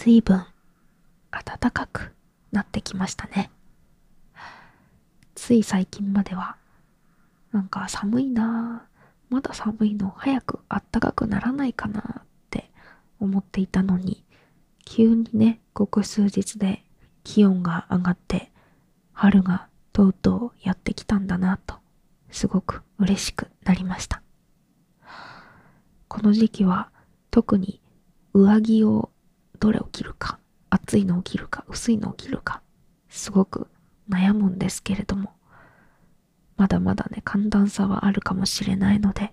随分暖かくなってきましたね。つい最近までは、なんか寒いなぁ、まだ寒いの早く暖かくならないかなって思っていたのに、急にね、ここ数日で気温が上がって、春がとうとうやってきたんだなと、すごく嬉しくなりました。この時期は特に上着をどれを着るか、厚いのを着るか、薄いのを着るか、すごく悩むんですけれども、まだまだね、寒暖差はあるかもしれないので、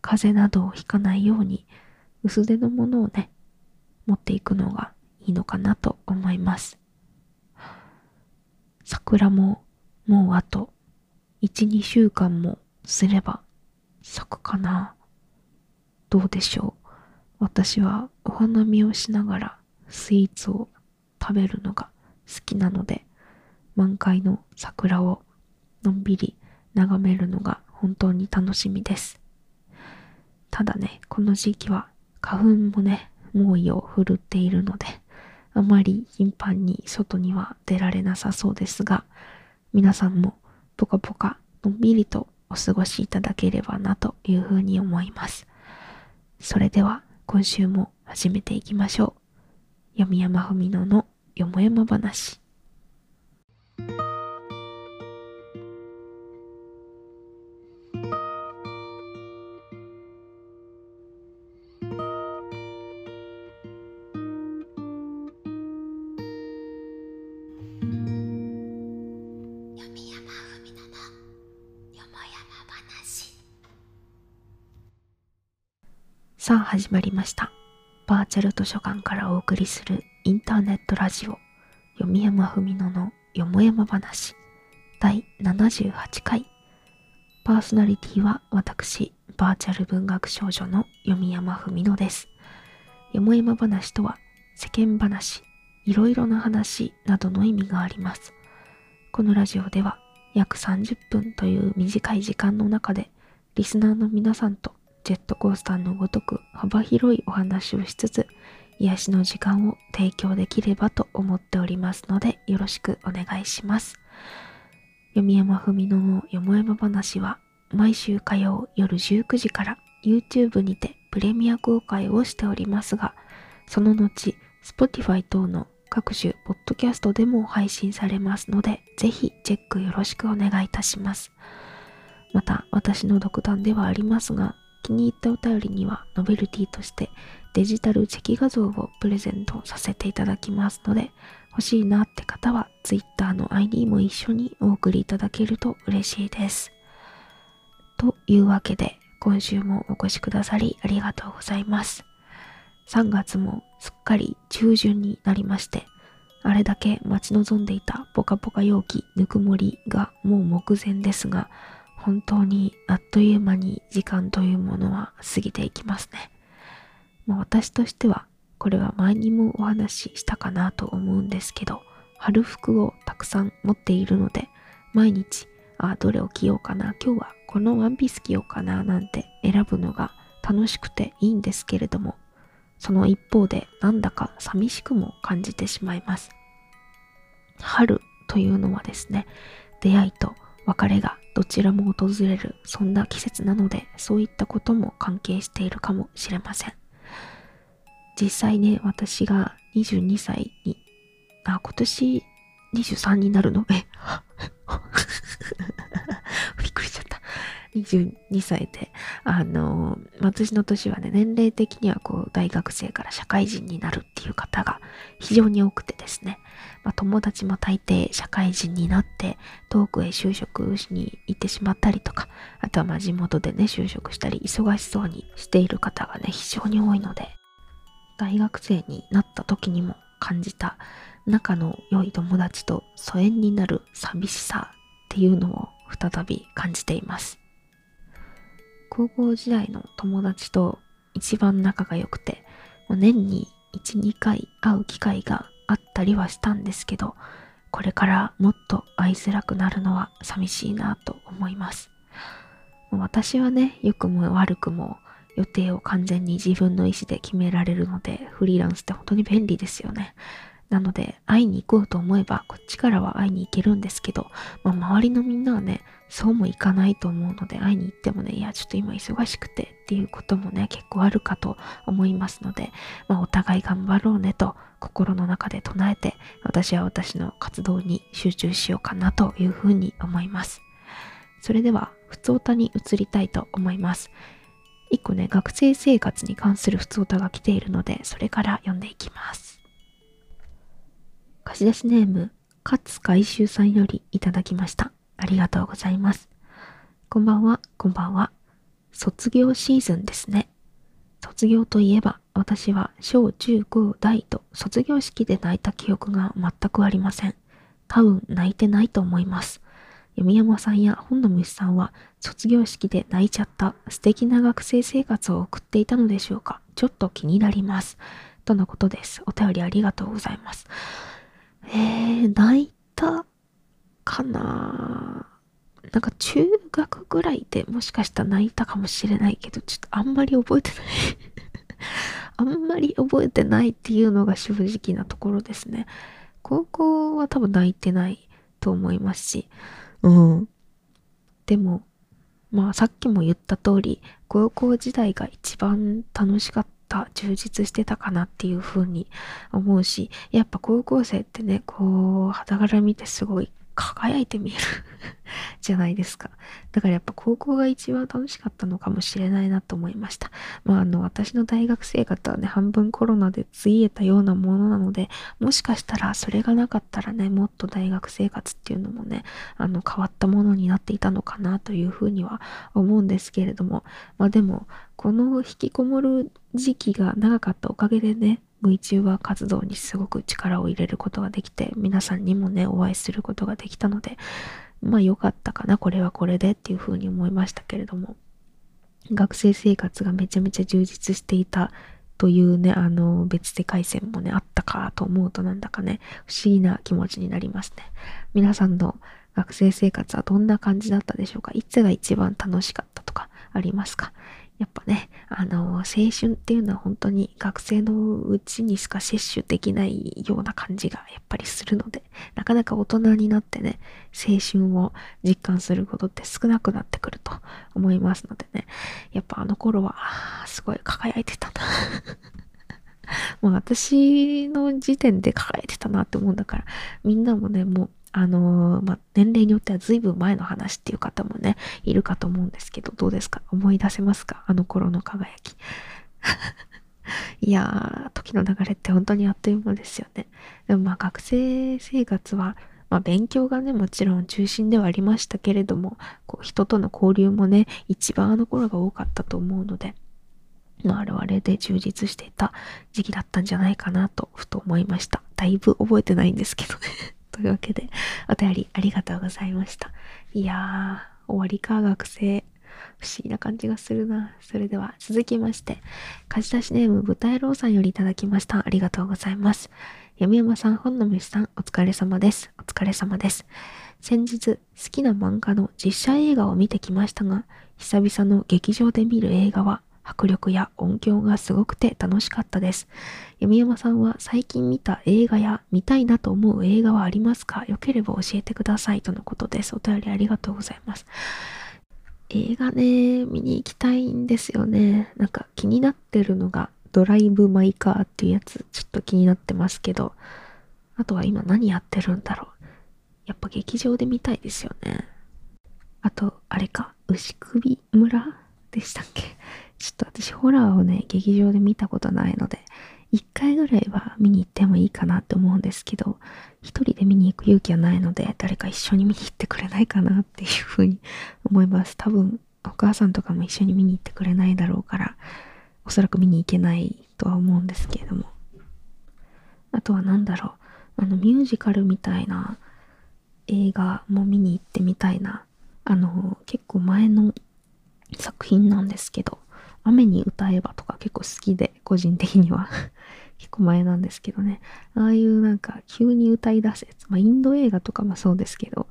風邪などをひかないように、薄手のものをね、持っていくのがいいのかなと思います。桜ももうあと1、2週間もすれば咲くかな。どうでしょう。私はお花見をしながらスイーツを食べるのが好きなので、満開の桜をのんびり眺めるのが本当に楽しみです。ただね、この時期は花粉もね、猛威を振るっているので、あまり頻繁に外には出られなさそうですが、皆さんもぽかぽかのんびりとお過ごしいただければなというふうに思います。それでは今週も始めていきましょう。読山文乃のよもやま話。さあ始まりました。チャル図書館からお送りするインターネットラジオ、読山文乃ののよもやま話、第78回。パーソナリティは私、バーチャル文学少女の読山文乃です。よもやま話とは、世間話、いろいろな話などの意味があります。このラジオでは、約30分という短い時間の中で、リスナーの皆さんとジェットコースターのごとく幅広いお話をしつつ、癒しの時間を提供できればと思っておりますので、よろしくお願いします。読山文乃のよもやま話は、毎週火曜夜19時から YouTube にてプレミア公開をしておりますが、その後、Spotify 等の各種ポッドキャストでも配信されますので、ぜひチェックよろしくお願いいたします。また、私の独断ではありますが、気に入ったお便りにはノベルティとしてデジタルチェキ画像をプレゼントさせていただきますので、欲しいなって方は Twitter の ID も一緒にお送りいただけると嬉しいです。というわけで、今週もお越しくださりありがとうございます。3月もすっかり中旬になりまして、あれだけ待ち望んでいたポカポカ陽気ぬくもりがもう目前ですが、本当にあっという間に時間というものは過ぎていきますね。まあ、私としてはこれは前にもお話ししたかなと思うんですけど春服をたくさん持っているので毎日あどれを着ようかな今日はこのワンピース着ようかななんて選ぶのが楽しくていいんですけれどもその一方でなんだか寂しくも感じてしまいます春というのはですね出会いと別れがどちらも訪れるそんな季節なのでそういったことも関係しているかもしれません。実際ね私が22歳にあ今年23になるの？え？びっくりしちゃった。22歳であの私の年はね年齢的にはこう大学生から社会人になるっていう方が非常に多くてですねまあ、友達も大抵社会人になって遠くへ就職しに行ってしまったりとか、あとはま地元でね、就職したり忙しそうにしている方がね、非常に多いので、大学生になった時にも感じた仲の良い友達と疎遠になる寂しさっていうのを再び感じています。高校時代の友達と一番仲が良くて、年に1、2回会う機会があったりはしたんですけど、これからもっと会いづらくなるのは寂しいなと思います。私はね、良くも悪くも予定を完全に自分の意思で決められるので、フリーランスって本当に便利ですよね。なので、会いに行こうと思えば、こっちからは会いに行けるんですけど、まあ、周りのみんなはね、そうもいかないと思うので、会いに行ってもね、いや、ちょっと今忙しくてっていうこともね、結構あるかと思いますので、まあ、お互い頑張ろうねと心の中で唱えて、私は私の活動に集中しようかなというふうに思います。それでは、ふつおたに移りたいと思います。一個ね、学生生活に関するふつおたが来ているので、それから読んでいきます。貸し出しネーム、勝海舟さんよりいただきました。ありがとうございます。こんばんは、こんばんは。卒業シーズンですね。卒業といえば、私は小中高大と卒業式で泣いた記憶が全くありません。多分泣いてないと思います。読山さんや本の虫さんは卒業式で泣いちゃった素敵な学生生活を送っていたのでしょうかちょっと気になります。とのことです。お便りありがとうございます。えー、泣いたかな？なんか中学ぐらいでもしかしたら泣いたかもしれないけど、ちょっとあんまり覚えてない あんまり覚えてないっていうのが正直なところですね。高校は多分泣いてないと思いますし、うん。でも、まあさっきも言った通り、高校時代が一番楽しかったた、充実してたかなっていう風に思うし、やっぱ高校生ってね、こう、肌柄見てすごい輝いて見える じゃないですか。だからやっぱ高校が一番楽しかったのかもしれないなと思いました。まああの私の大学生活はね、半分コロナでついえたようなものなので、もしかしたらそれがなかったらね、もっと大学生活っていうのもね、あの変わったものになっていたのかなというふうには思うんですけれども、まあでも、この引きこもる時期が長かったおかげでね、VTuber 活動にすごく力を入れることができて、皆さんにもね、お会いすることができたので、まあ良かったかな、これはこれでっていうふうに思いましたけれども、学生生活がめちゃめちゃ充実していたというね、あの、別世界線もね、あったかと思うとなんだかね、不思議な気持ちになりますね。皆さんの学生生活はどんな感じだったでしょうか？いつが一番楽しかったとかありますか？やっぱね、あの、青春っていうのは本当に学生のうちにしか摂取できないような感じがやっぱりするので、なかなか大人になってね、青春を実感することって少なくなってくると思いますのでね、やっぱあの頃は、すごい輝いてたな。もう私の時点で輝いてたなって思うんだから、みんなもね、もうあのー、まあ、年齢によっては随分前の話っていう方もね、いるかと思うんですけど、どうですか？思い出せますか？あの頃の輝き。いやー、時の流れって本当にあっという間ですよね。でもまあ学生生活は、まあ勉強がね、もちろん中心ではありましたけれども、こう人との交流もね、一番あの頃が多かったと思うので、まあれあれで充実していた時期だったんじゃないかなと、ふと思いました。だいぶ覚えてないんですけどねというわけで、お便りありがとうございました。いやー、終わりか、学生。不思議な感じがするな。それでは続きまして、貸し出しネーム豚野郎さんよりいただきました。ありがとうございます。闇山さん、本の虫さん、お疲れ様です。お疲れ様です。先日、好きな漫画の実写映画を見てきましたが、久々の劇場で見る映画は迫力や音響がすごくて楽しかったです。弓山さんは最近見た映画や見たいなと思う映画はありますか？よければ教えてくださいとのことです。お便りありがとうございます。映画ね、見に行きたいんですよね。なんか気になってるのがドライブ・マイ・カーっていうやつ、ちょっと気になってますけど、あとは今何やってるんだろう。やっぱ劇場で見たいですよね。あと、あれか、牛首村？でしたっけ？ちょっと私ホラーをね、劇場で見たことないので、一回ぐらいは見に行ってもいいかなって思うんですけど、一人で見に行く勇気はないので、誰か一緒に見に行ってくれないかなっていうふうに思います。多分、お母さんとかも一緒に見に行ってくれないだろうから、おそらく見に行けないとは思うんですけれども。あとは何だろう。あの、ミュージカルみたいな映画も見に行ってみたいな。あの、結構前の作品なんですけど、雨に歌えばとか結構好きで、個人的には 結構前なんですけどね。ああいうなんか急に歌い出すやつ。まあインド映画とかもそうですけど、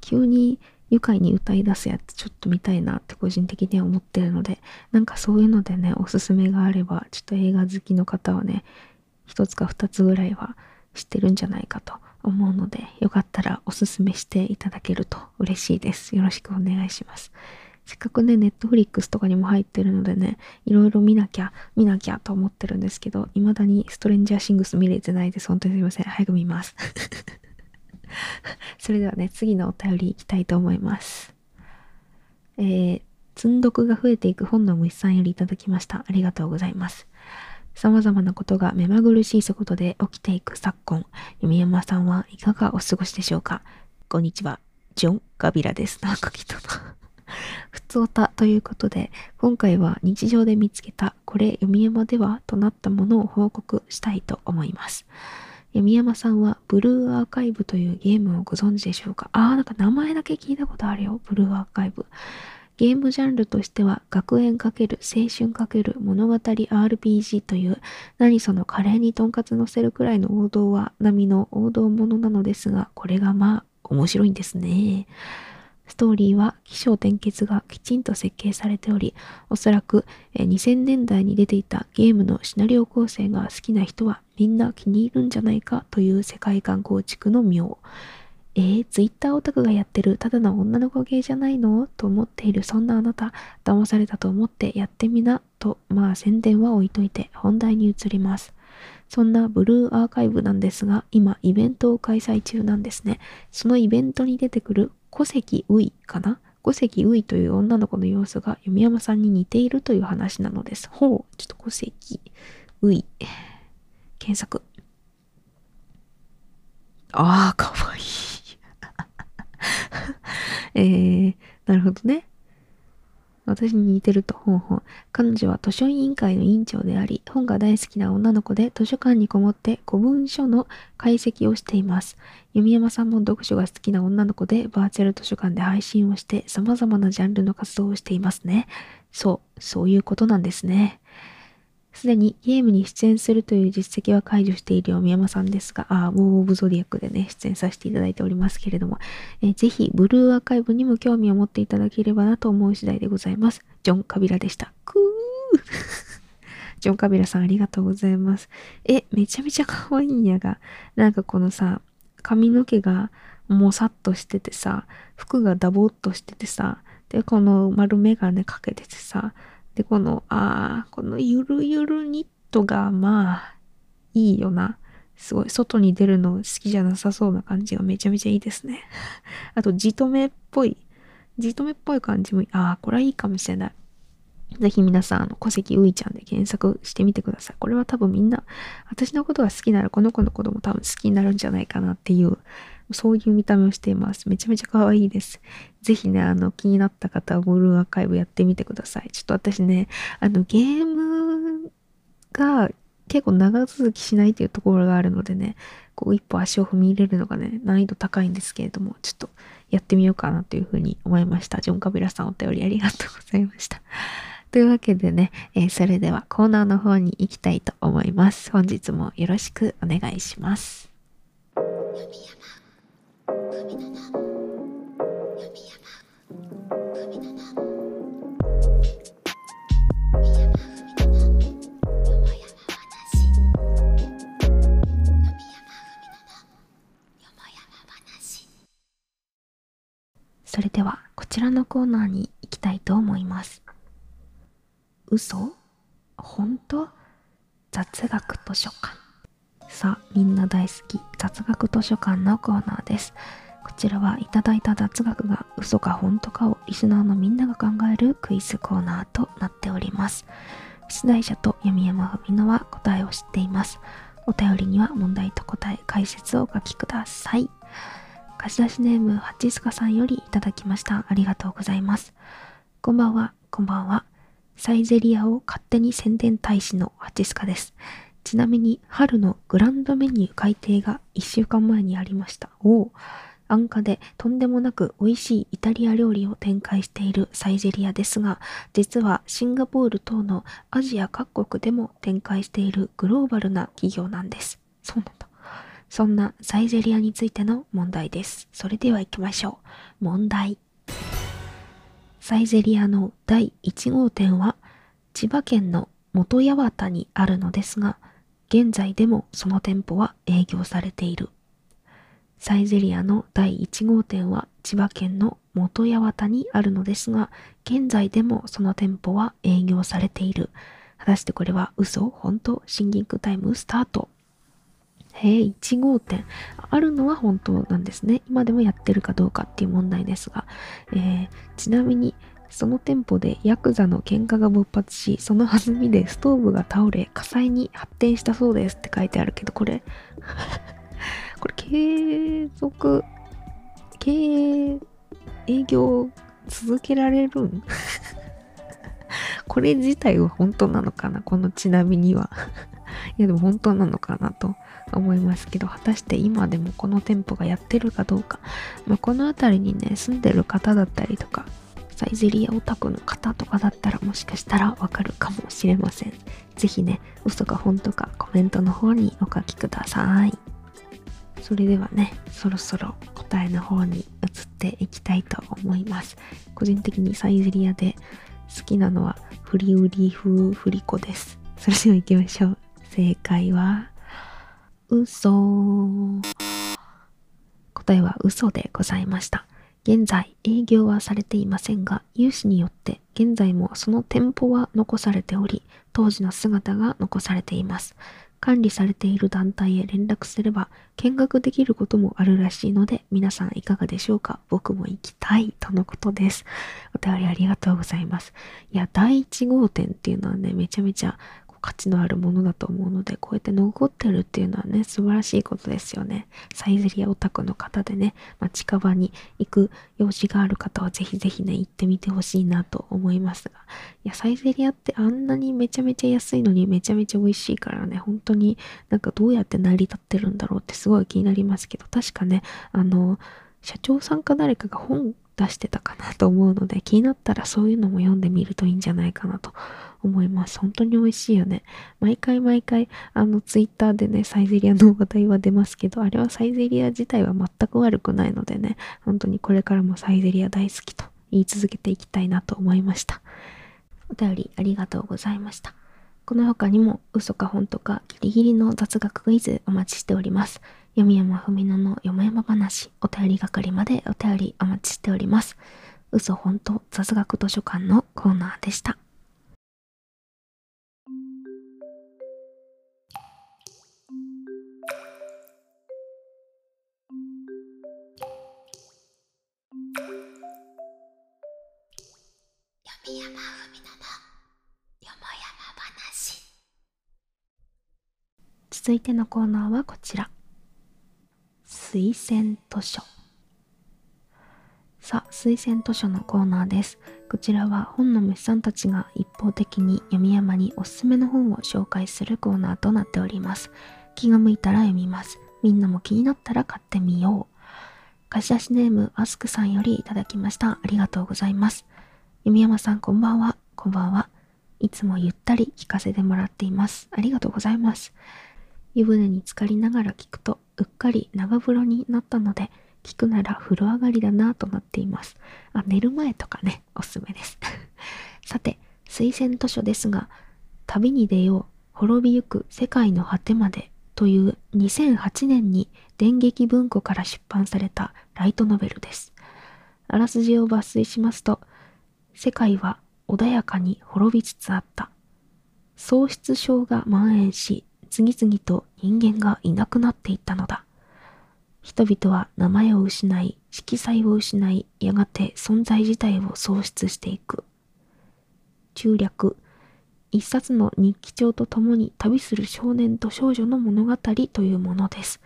急に愉快に歌い出すやつちょっと見たいなって個人的には思ってるので、なんかそういうのでね、おすすめがあれば、ちょっと映画好きの方はね、一つか二つぐらいは知ってるんじゃないかと思うので、よかったらおすすめしていただけると嬉しいです。よろしくお願いします。せっかくね、ネットフリックスとかにも入ってるのでね、いろいろ見なきゃ、見なきゃと思ってるんですけど、未だにストレンジャーシングス見れてないです。本当にすいません。早く見ます。それではね、次のお便りいきたいと思います。えー、積んどくが増えていく本の虫さんよりいただきました。ありがとうございます。様々なことが目まぐるしい速度で起きていく昨今、弓山さんはいかがお過ごしでしょうかこんにちは。ジョン・ガビラです。なんか来たな。ふつおたということで、今回は日常で見つけた、これ弓山ではとなったものを報告したいと思います。弓山さんはブルーアーカイブというゲームをご存知でしょうか？あーなんか名前だけ聞いたことあるよ。ブルーアーカイブ。ゲームジャンルとしては学園×青春×物語 RPG という何そのカレーにとんかつ乗せるくらいの王道は並みの王道ものなのですがこれがまあ面白いんですね。ストーリーは起承転結がきちんと設計されており、おそらく2000年代に出ていたゲームのシナリオ構成が好きな人はみんな気に入るんじゃないかという世界観構築の妙。えー、ツイッターオタクがやってるただの女の子芸じゃないの？と思っているそんなあなた、騙されたと思ってやってみな、と、まあ宣伝は置いといて本題に移ります。そんなブルーアーカイブなんですが、今イベントを開催中なんですね。そのイベントに出てくる古関ういかな？古関ういという女の子の様子が弓山さんに似ているという話なのです。ほう、ちょっと古関うい。検索。ああ、かわいい。えー、なるほどね。私に似てると、ほんほん。彼女は図書委員会の委員長であり、本が大好きな女の子で図書館にこもって古文書の解析をしています。弓山さんも読書が好きな女の子で、バーチャル図書館で配信をして、様々なジャンルの活動をしていますね。そう、そういうことなんですね。すでにゲームに出演するという実績は解除しているよ、宮山さんですが、あ、ウォー・オブ・ゾディアックでね、出演させていただいておりますけれども、えー、ぜひ、ブルーアーカイブにも興味を持っていただければなと思う次第でございます。ジョン・カビラでした。くー ジョン・カビラさんありがとうございます。え、めちゃめちゃ可愛いんやが、なんかこのさ、髪の毛がもさっとしててさ、服がダボっとしててさ、で、この丸眼鏡かけててさ、で、この、ああ、このゆるゆるニットが、まあ、いいよな。すごい、外に出るの好きじゃなさそうな感じがめちゃめちゃいいですね。あと、じとめっぽい、じとめっぽい感じも、ああ、これはいいかもしれない。ぜひ皆さん、あの、小関ういちゃんで検索してみてください。これは多分みんな、私のことが好きならこの子のことも多分好きになるんじゃないかなっていうそういう見た目をしています。めちゃめちゃ可愛いです。ぜひね、あの、気になった方はブルーアーカイブやってみてください。ちょっと私ね、あの、ゲームが結構長続きしないっていうところがあるのでね、こう一歩足を踏み入れるのがね、難易度高いんですけれども、ちょっとやってみようかなというふうに思いました。ジョン・カビラさんお便りありがとうございました。というわけでね、えー、それではコーナーの方に行きたいと思います。本日もよろしくお願いします。それではこちらのコーナーに行きたいと思います。嘘？本当？雑学図書館。さあ、みんな大好き雑学図書館のコーナーです。こちらはいただいた雑学が嘘か本当かをリスナーのみんなが考えるクイズコーナーとなっております。出題者と闇山文乃は答えを知っています。お便りには問題と答え、解説をお書きください。貸し出しネーム、ハチスカさんよりいただきました。ありがとうございます。こんばんは、こんばんは。サイゼリアを勝手に宣伝大使のハチスカです。ちなみに、春のグランドメニュー改定が1週間前にありました。おお。安価でとんでもなく美味しいイタリア料理を展開しているサイゼリアですが、実はシンガポール等のアジア各国でも展開しているグローバルな企業なんです。そうなんだ。そんなサイゼリアについての問題です。それでは行きましょう。問題。サイゼリアの第1号店は千葉県の元八幡にあるのですが、現在でもその店舗は営業されている。サイゼリアの第1号店は千葉県の元八幡にあるのですが、現在でもその店舗は営業されている。果たしてこれは嘘本当？シンギングタイムスタート？へえ、1号店。あるのは本当なんですね。今でもやってるかどうかっていう問題ですが。えー、ちなみに、その店舗でヤクザの喧嘩が勃発し、その弾みでストーブが倒れ、火災に発展したそうですって書いてあるけど、これ？これ継続、経営、営業続けられるん？これ自体は本当なのかな？このちなみには。いやでも本当なのかなと思いますけど、果たして今でもこの店舗がやってるかどうか。まあ、この辺りにね、住んでる方だったりとか、サイゼリアオタクの方とかだったらもしかしたらわかるかもしれません。ぜひね、嘘か本当かコメントの方にお書きください。それではね、そろそろ答えの方に移っていきたいと思います。個人的にサイゼリアで好きなのはフリウリ風フリコです。それでは行きましょう。正解は、嘘。答えは嘘でございました。現在営業はされていませんが、有志によって現在もその店舗は残されており、当時の姿が残されています。管理されている団体へ連絡すれば見学できることもあるらしいので皆さんいかがでしょうか？僕も行きたいとのことです。お便りありがとうございます。いや、第1号店っていうのはね、めちゃめちゃ価値のあるものだと思うので、こうやって残ってるっていうのはね、素晴らしいことですよね。サイゼリアオタクの方でね、まあ、近場に行く用事がある方はぜひぜひね、行ってみてほしいなと思いますが。いや、サイゼリアってあんなにめちゃめちゃ安いのにめちゃめちゃ美味しいからね、本当になんかどうやって成り立ってるんだろうってすごい気になりますけど、確かね、あの、社長さんか誰かが本出してたかなと思うので、気になったらそういうのも読んでみるといいんじゃないかなと思います。本当に美味しいよね。毎回毎回、あの、ツイッターでね、サイゼリアの話題は出ますけど、あれはサイゼリア自体は全く悪くないのでね、本当にこれからもサイゼリア大好きと言い続けていきたいなと思いました。お便りありがとうございました。この他にも、嘘か本とかギリギリの雑学クイズお待ちしております。読山ふみののよもやま話、お便り係までお便りお待ちしております。嘘本当雑学図書館のコーナーでした。山ふみののよもやま話続いてのコーナーはこちら推薦図書さあ推薦図書のコーナーですこちらは本の虫さんたちが一方的に読み山におすすめの本を紹介するコーナーとなっております気が向いたら読みますみんなも気になったら買ってみよう貸し出しネームアスクさんよりいただきましたありがとうございます弓山さんこんばんは。こんばんは。いつもゆったり聞かせてもらっています。ありがとうございます。湯船に浸かりながら聞くと、うっかり長風呂になったので、聞くなら風呂上がりだなとなっています。あ、寝る前とかね、おすすめです。さて、推薦図書ですが、旅に出よう、滅びゆく世界の果てまでという2008年に電撃文庫から出版されたライトノベルです。あらすじを抜粋しますと、世界は穏やかに滅びつつあった。喪失症が蔓延し、次々と人間がいなくなっていったのだ。人々は名前を失い、色彩を失い、やがて存在自体を喪失していく。中略、一冊の日記帳とともに旅する少年と少女の物語というものです。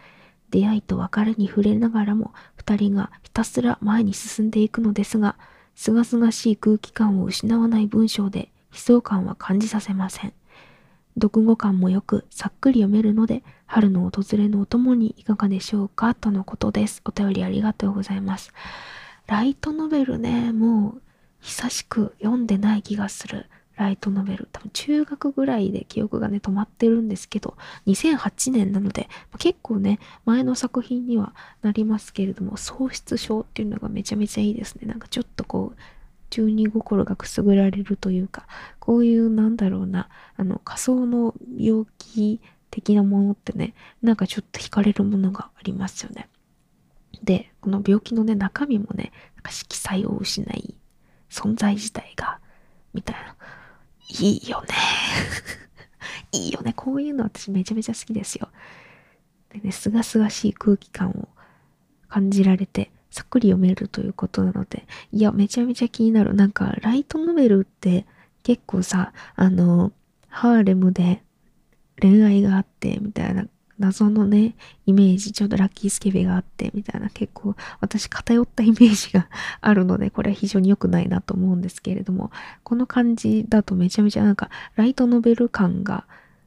出会いと別れに触れながらも、二人がひたすら前に進んでいくのですが、すがすがしい空気感を失わない文章で悲壮感は感じさせません。読後感もよくさっくり読めるので、春の訪れのお供にいかがでしょうかとのことです。お便りありがとうございます。ライトノベルね、もう久しく読んでない気がする。ライトノベル。多分中学ぐらいで記憶がね、止まってるんですけど、2008年なので、結構ね、前の作品にはなりますけれども、喪失症っていうのがめちゃめちゃいいですね。なんかちょっとこう、中二心がくすぐられるというか、こういうなんだろうな、あの仮想の病気的なものってね、なんかちょっと惹かれるものがありますよね。で、この病気のね、中身もね、なんか色彩を失い、存在自体が、みたいな。いいよね。いいよね。こういうの私めちゃめちゃ好きですよ。でね、すがすがしい空気感を感じられて、さっくり読めるということなので、いや、めちゃめちゃ気になる。なんか、ライトノベルって結構さ、あの、ハーレムで恋愛があって、みたいな謎のね、イメージ、ちょっとラッキースケベがあって、みたいな結構私偏ったイメージが あるので、これは非常に良くないなと思うんですけれども、この感じだとめちゃめちゃなんかライトノベル感が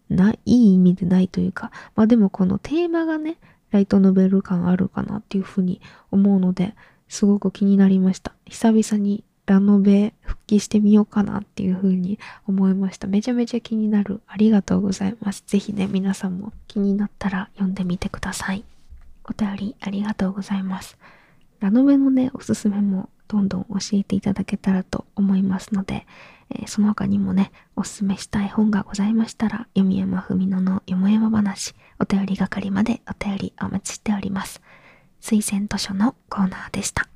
ない、いい意味でないというか、まあでもこのテーマがね、ライトノベル感あるかなっていうふうに思うので、すごく気になりました。久々にラノベ復帰してみようかなっていう風に思いました。めちゃめちゃ気になる。ありがとうございます。ぜひね、皆さんも気になったら読んでみてください。お便りありがとうございます。ラノベのね、おすすめもどんどん教えていただけたらと思いますので、えー、その他にもね、おすすめしたい本がございましたら、読山文乃のよもやま話、お便り係までお便りお待ちしております。推薦図書のコーナーでした。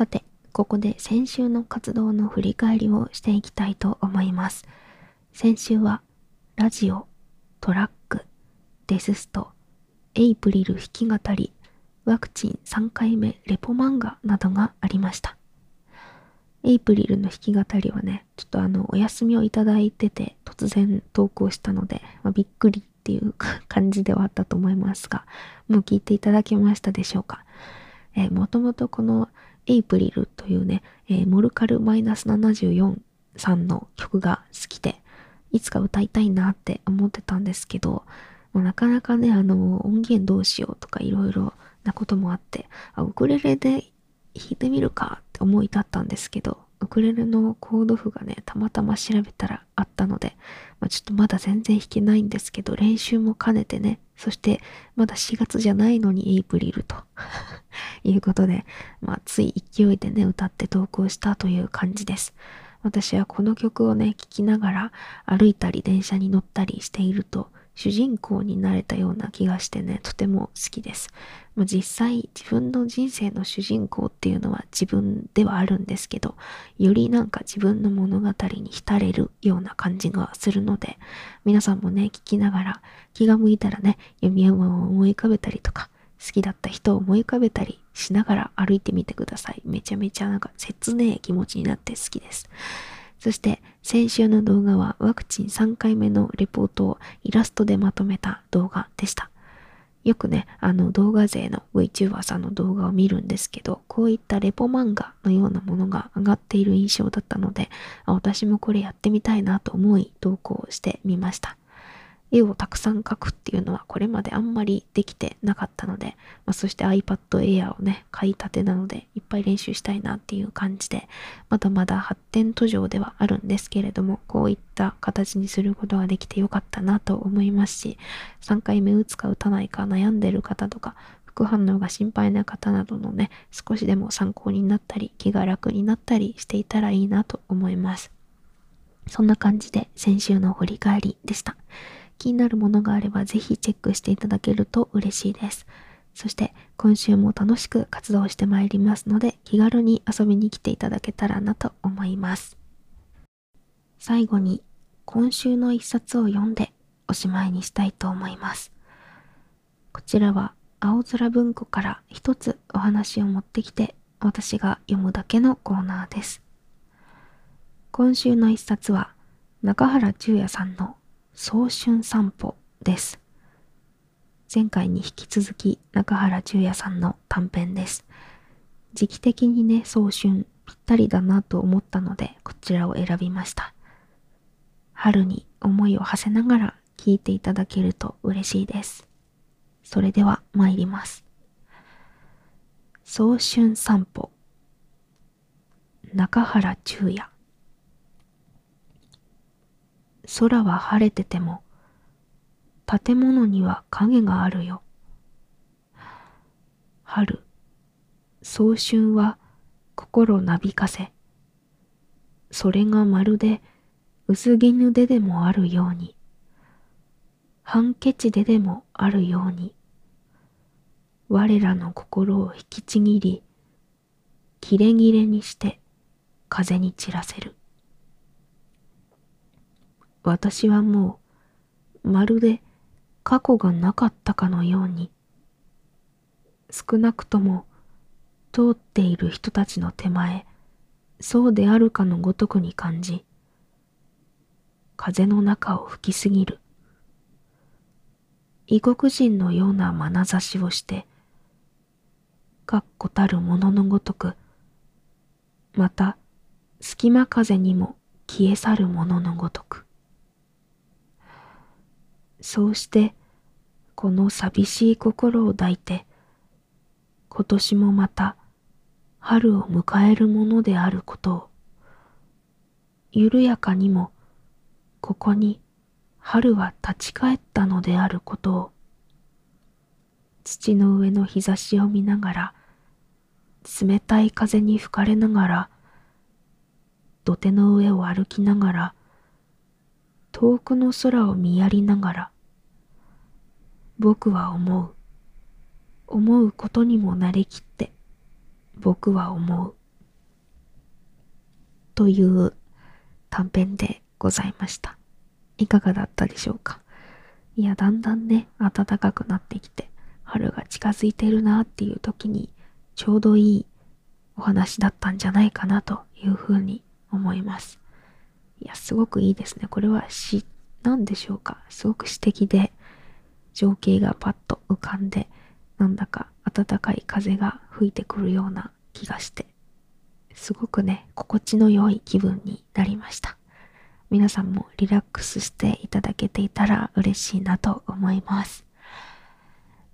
さて、ここで先週の活動の振り返りをしていきたいと思います。先週は、ラジオ、トラック、デススト、エイプリル弾き語り、ワクチン3回目レポ漫画などがありました。エイプリルの弾き語りはね、ちょっとあの、お休みをいただいてて、突然投稿したので、まあ、びっくりっていう感じではあったと思いますが、もう聞いていただけましたでしょうか？えー、もともとこのエイプリルというね、えー、モルカルマイナス74さんの曲が好きで、いつか歌いたいなって思ってたんですけど、もうなかなかね、あの、音源どうしようとかいろいろなこともあって、あ、ウクレレで弾いてみるかって思い立ったんですけど、ウクレレのコード譜がね、たまたま調べたらあったので、まあ、ちょっとまだ全然弾けないんですけど、練習も兼ねてね、そしてまだ4月じゃないのにエイプリルと いうことで、まあ、つい勢いでね、歌って投稿したという感じです。私はこの曲をね、聴きながら歩いたり電車に乗ったりしていると、主人公になれたような気がしてね、とても好きです。まあ、実際自分の人生の主人公っていうのは自分ではあるんですけど、よりなんか自分の物語に浸れるような感じがするので、皆さんもね、聞きながら気が向いたらね、読み山を思い浮かべたりとか、好きだった人を思い浮かべたりしながら歩いてみてください。めちゃめちゃなんか切ねえ気持ちになって好きです。そして先週の動画はワクチン3回目のレポートをイラストでまとめた動画でした。よくね、あの動画勢の VTuber さんの動画を見るんですけど、こういったレポ漫画のようなものが上がっている印象だったので、私もこれやってみたいなと思い投稿してみました。絵をたくさん描くっていうのはこれまであんまりできてなかったので、まあ、そして iPad Air をね、買いたてなのでいっぱい練習したいなっていう感じで、まだまだ発展途上ではあるんですけれども、こういった形にすることができてよかったなと思いますし、3回目打つか打たないか悩んでる方とか、副反応が心配な方などのね、少しでも参考になったり、気が楽になったりしていたらいいなと思います。そんな感じで先週の振り返りでした。気になるものがあればぜひチェックしていただけると嬉しいです。そして今週も楽しく活動してまいりますので気軽に遊びに来ていただけたらなと思います。最後に今週の一冊を読んでおしまいにしたいと思います。こちらは青空文庫から一つお話を持ってきて私が読むだけのコーナーです。今週の一冊は中原中也さんの早春散歩です。前回に引き続き中原中也さんの短編です。時期的にね、早春ぴったりだなと思ったのでこちらを選びました。春に思いを馳せながら聞いていただけると嬉しいです。それでは参ります。早春散歩中原中也空は晴れてても建物には影があるよ。春、早春は心なびかせ。それがまるで薄絹ででもあるように、半ケチででもあるように、我らの心を引きちぎり、キレキレにして風に散らせる。私はもう、まるで過去がなかったかのように、少なくとも通っている人たちの手前、そうであるかのごとくに感じ、風の中を吹きすぎる。異国人のような眼差しをして、確固たるもののごとく、また隙間風にも消え去るもののごとく。そうしてこの寂しい心を抱いて、今年もまた春を迎えるものであることを、緩やかにもここに春は立ち返ったのであることを、土の上の日差しを見ながら、冷たい風に吹かれながら、土手の上を歩きながら、遠くの空を見やりながら、僕は思う。思うことにもなりきって、僕は思う。という短編でございました。いかがだったでしょうか？いや、だんだんね、暖かくなってきて、春が近づいてるなっていう時に、ちょうどいいお話だったんじゃないかなというふうに思います。いや、すごくいいですね。これは詩なんでしょうかすごく詩的で、情景がパッと浮かんで、なんだか暖かい風が吹いてくるような気がして、すごくね、心地の良い気分になりました。皆さんもリラックスしていただけていたら嬉しいなと思います。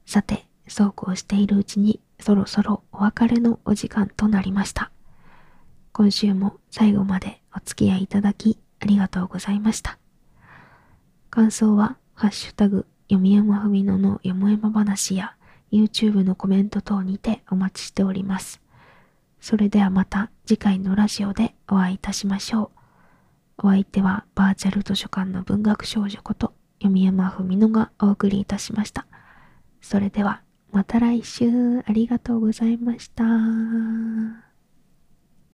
さて、そうこうしているうちにそろそろお別れのお時間となりました。今週も最後までお付き合いいただきありがとうございました。感想は、ハッシュタグ読山文乃のよもやま話や YouTube のコメント等にてお待ちしております。それではまた次回のラジオでお会いいたしましょう。お相手はバーチャル図書館の文学少女こと読山文乃がお送りいたしました。それではまた来週ありがとうございました。